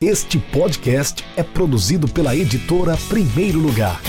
Este podcast é produzido pela editora Primeiro Lugar.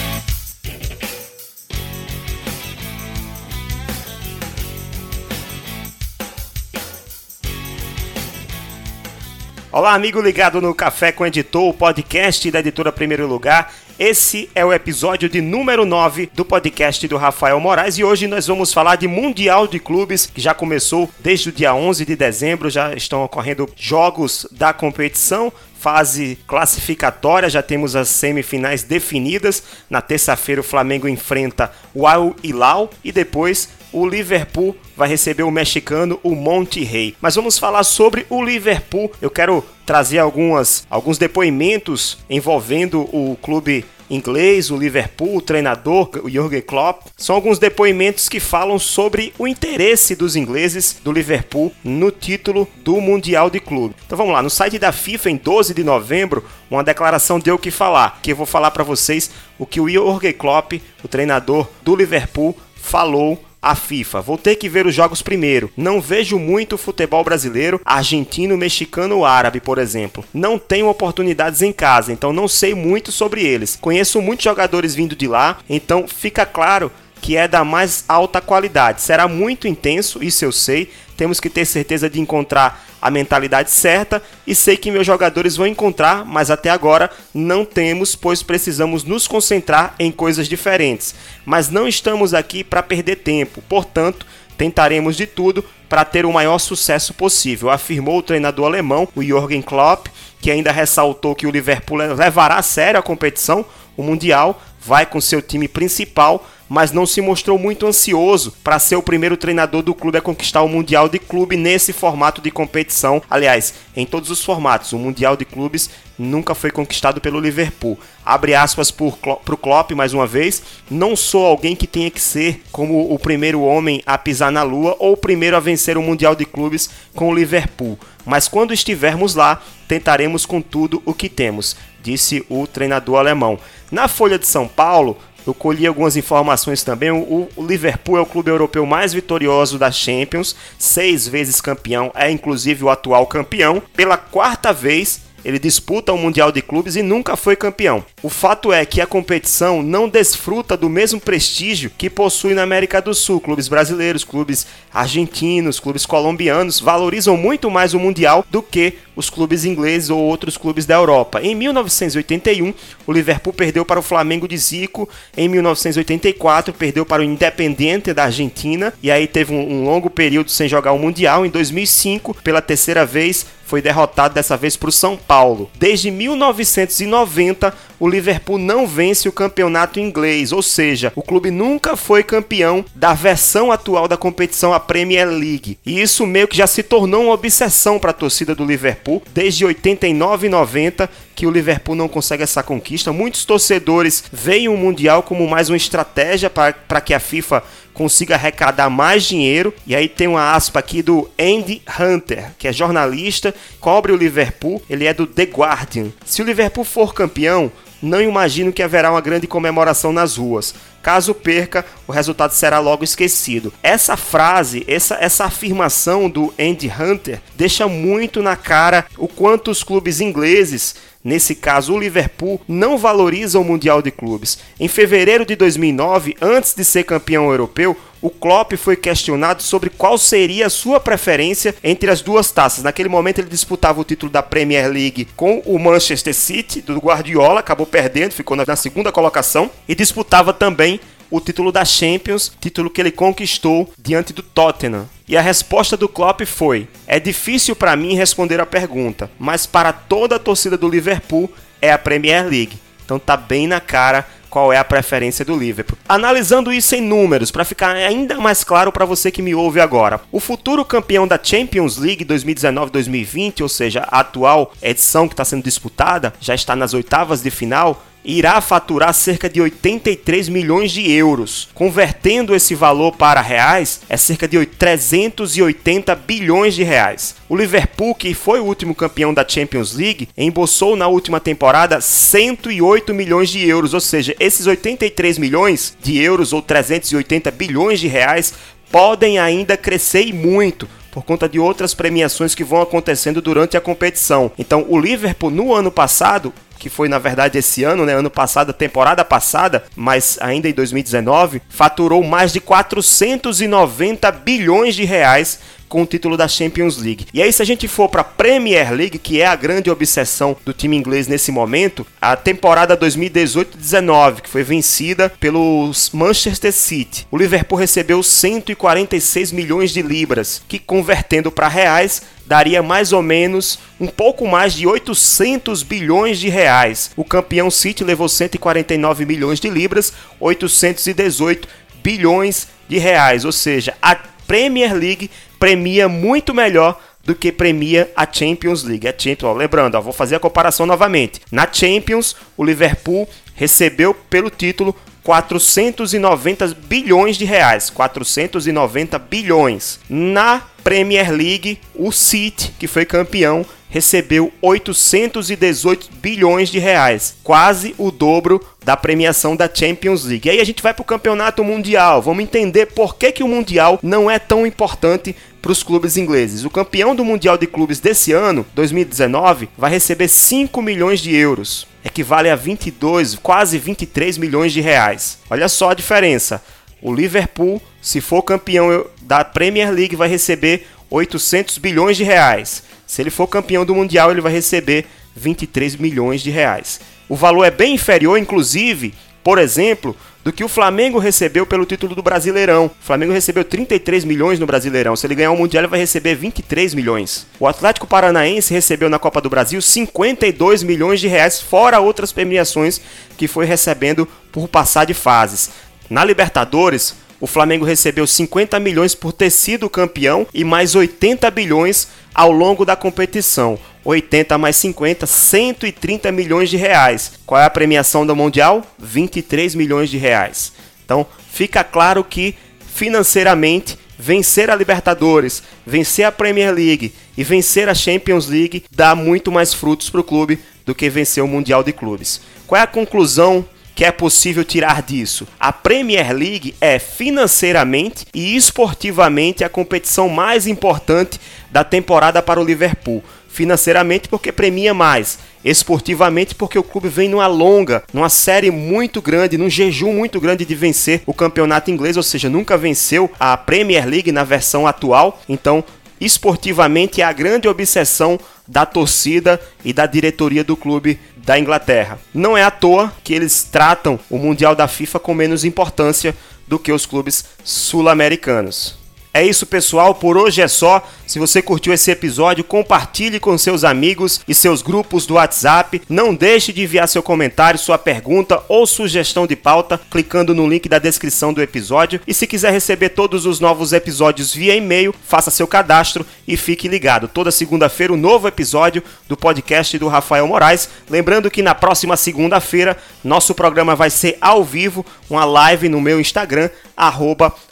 Olá, amigo ligado no Café com Editor, o podcast da editora Primeiro Lugar. Esse é o episódio de número 9 do podcast do Rafael Moraes e hoje nós vamos falar de Mundial de Clubes, que já começou desde o dia 11 de dezembro, já estão ocorrendo jogos da competição fase classificatória, já temos as semifinais definidas. Na terça-feira o Flamengo enfrenta o Al Hilal e depois o Liverpool vai receber o mexicano, o Monte Rey. Mas vamos falar sobre o Liverpool. Eu quero trazer algumas, alguns depoimentos envolvendo o clube inglês, o Liverpool, o treinador, o Jürgen Klopp. São alguns depoimentos que falam sobre o interesse dos ingleses do Liverpool no título do Mundial de Clube. Então vamos lá, no site da FIFA, em 12 de novembro, uma declaração deu o que falar, que eu vou falar para vocês o que o Jürgen Klopp, o treinador do Liverpool, falou a FIFA. Vou ter que ver os jogos primeiro. Não vejo muito futebol brasileiro, argentino, mexicano ou árabe, por exemplo. Não tenho oportunidades em casa, então não sei muito sobre eles. Conheço muitos jogadores vindo de lá, então fica claro que é da mais alta qualidade. Será muito intenso, isso eu sei. Temos que ter certeza de encontrar a mentalidade certa e sei que meus jogadores vão encontrar, mas até agora não temos, pois precisamos nos concentrar em coisas diferentes. Mas não estamos aqui para perder tempo, portanto, tentaremos de tudo para ter o maior sucesso possível, afirmou o treinador alemão, o Jürgen Klopp, que ainda ressaltou que o Liverpool levará a sério a competição, o Mundial, vai com seu time principal mas não se mostrou muito ansioso para ser o primeiro treinador do clube a conquistar o Mundial de Clube nesse formato de competição. Aliás, em todos os formatos, o Mundial de Clubes nunca foi conquistado pelo Liverpool. Abre aspas para o Klopp mais uma vez. Não sou alguém que tenha que ser como o primeiro homem a pisar na lua ou o primeiro a vencer o Mundial de Clubes com o Liverpool. Mas quando estivermos lá, tentaremos com tudo o que temos, disse o treinador alemão. Na Folha de São Paulo, eu colhi algumas informações também. O, Liverpool é o clube europeu mais vitorioso da Champions, seis vezes campeão, é inclusive o atual campeão. Pela quarta vez, ele disputa o Mundial de Clubes e nunca foi campeão. O fato é que a competição não desfruta do mesmo prestígio que possui na América do Sul. Clubes brasileiros, clubes argentinos, clubes colombianos valorizam muito mais o Mundial do que os clubes ingleses ou outros clubes da Europa. Em 1981, o Liverpool perdeu para o Flamengo de Zico. Em 1984, perdeu para o Independiente da Argentina. E aí teve um, um longo período sem jogar o Mundial. Em 2005, pela terceira vez, foi derrotado dessa vez para o São Paulo. Desde 1990, o Liverpool não vence o campeonato inglês, ou seja, o clube nunca foi campeão da versão atual da competição, a Premier League. E isso meio que já se tornou uma obsessão para a torcida do Liverpool desde 89 e 90 que o Liverpool não consegue essa conquista. Muitos torcedores veem o Mundial como mais uma estratégia para que a FIFA consiga arrecadar mais dinheiro. E aí tem uma aspa aqui do Andy Hunter, que é jornalista, cobre o Liverpool, ele é do The Guardian. Se o Liverpool for campeão, não imagino que haverá uma grande comemoração nas ruas. Caso perca, o resultado será logo esquecido. Essa frase, essa, essa afirmação do Andy Hunter deixa muito na cara o quanto os clubes ingleses Nesse caso, o Liverpool não valoriza o Mundial de Clubes. Em fevereiro de 2009, antes de ser campeão europeu, o Klopp foi questionado sobre qual seria a sua preferência entre as duas taças. Naquele momento ele disputava o título da Premier League com o Manchester City do Guardiola, acabou perdendo, ficou na segunda colocação e disputava também o título da Champions, título que ele conquistou diante do Tottenham. E a resposta do Klopp foi: "É difícil para mim responder a pergunta, mas para toda a torcida do Liverpool é a Premier League". Então tá bem na cara qual é a preferência do Liverpool. Analisando isso em números, para ficar ainda mais claro para você que me ouve agora. O futuro campeão da Champions League 2019-2020, ou seja, a atual edição que está sendo disputada, já está nas oitavas de final, irá faturar cerca de 83 milhões de euros. Convertendo esse valor para reais, é cerca de 380 bilhões de reais. O Liverpool, que foi o último campeão da Champions League, embolsou na última temporada 108 milhões de euros, ou seja, esses 83 milhões de euros ou 380 bilhões de reais podem ainda crescer e muito por conta de outras premiações que vão acontecendo durante a competição. Então, o Liverpool no ano passado que foi na verdade esse ano, né, ano passado, temporada passada, mas ainda em 2019, faturou mais de 490 bilhões de reais com o título da Champions League. E aí, se a gente for para a Premier League, que é a grande obsessão do time inglês nesse momento, a temporada 2018-19, que foi vencida pelos Manchester City, o Liverpool recebeu 146 milhões de libras, que convertendo para reais daria mais ou menos um pouco mais de 800 bilhões de reais. O campeão City levou 149 milhões de libras, 818 bilhões de reais, ou seja, a Premier League premia muito melhor do que premia a Champions League. A Champions, ó, lembrando, ó, vou fazer a comparação novamente. Na Champions, o Liverpool recebeu pelo título 490 bilhões de reais, 490 bilhões. Na Premier League, o City, que foi campeão, recebeu 818 bilhões de reais, quase o dobro da premiação da Champions League. E aí a gente vai para o campeonato mundial. Vamos entender por que, que o mundial não é tão importante para os clubes ingleses. O campeão do Mundial de Clubes desse ano, 2019, vai receber 5 milhões de euros, equivale a 22, quase 23 milhões de reais. Olha só a diferença. O Liverpool, se for campeão da Premier League, vai receber 800 bilhões de reais. Se ele for campeão do Mundial, ele vai receber 23 milhões de reais. O valor é bem inferior, inclusive, por exemplo, do que o Flamengo recebeu pelo título do Brasileirão. O Flamengo recebeu 33 milhões no Brasileirão. Se ele ganhar o Mundial, ele vai receber 23 milhões. O Atlético Paranaense recebeu na Copa do Brasil 52 milhões de reais, fora outras premiações que foi recebendo por passar de fases. Na Libertadores, o Flamengo recebeu 50 milhões por ter sido campeão e mais 80 bilhões ao longo da competição. 80 mais 50, 130 milhões de reais. Qual é a premiação do Mundial? 23 milhões de reais. Então, fica claro que financeiramente vencer a Libertadores, vencer a Premier League e vencer a Champions League dá muito mais frutos para o clube do que vencer o Mundial de Clubes. Qual é a conclusão que é possível tirar disso? A Premier League é financeiramente e esportivamente a competição mais importante da temporada para o Liverpool. Financeiramente, porque premia mais. Esportivamente, porque o clube vem numa longa, numa série muito grande, num jejum muito grande de vencer o campeonato inglês, ou seja, nunca venceu a Premier League na versão atual. Então, esportivamente, é a grande obsessão da torcida e da diretoria do clube da Inglaterra. Não é à toa que eles tratam o Mundial da FIFA com menos importância do que os clubes sul-americanos. É isso, pessoal. Por hoje é só. Se você curtiu esse episódio, compartilhe com seus amigos e seus grupos do WhatsApp. Não deixe de enviar seu comentário, sua pergunta ou sugestão de pauta clicando no link da descrição do episódio. E se quiser receber todos os novos episódios via e-mail, faça seu cadastro e fique ligado. Toda segunda-feira, um novo episódio do podcast do Rafael Moraes. Lembrando que na próxima segunda-feira, nosso programa vai ser ao vivo, uma live no meu Instagram,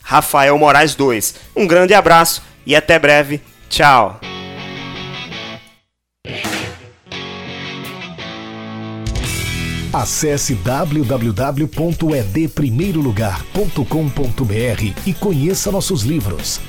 Rafael Moraes 2. Um grande abraço e até breve. Tchau. Acesse www.edprimeirolugar.com.br e conheça nossos livros.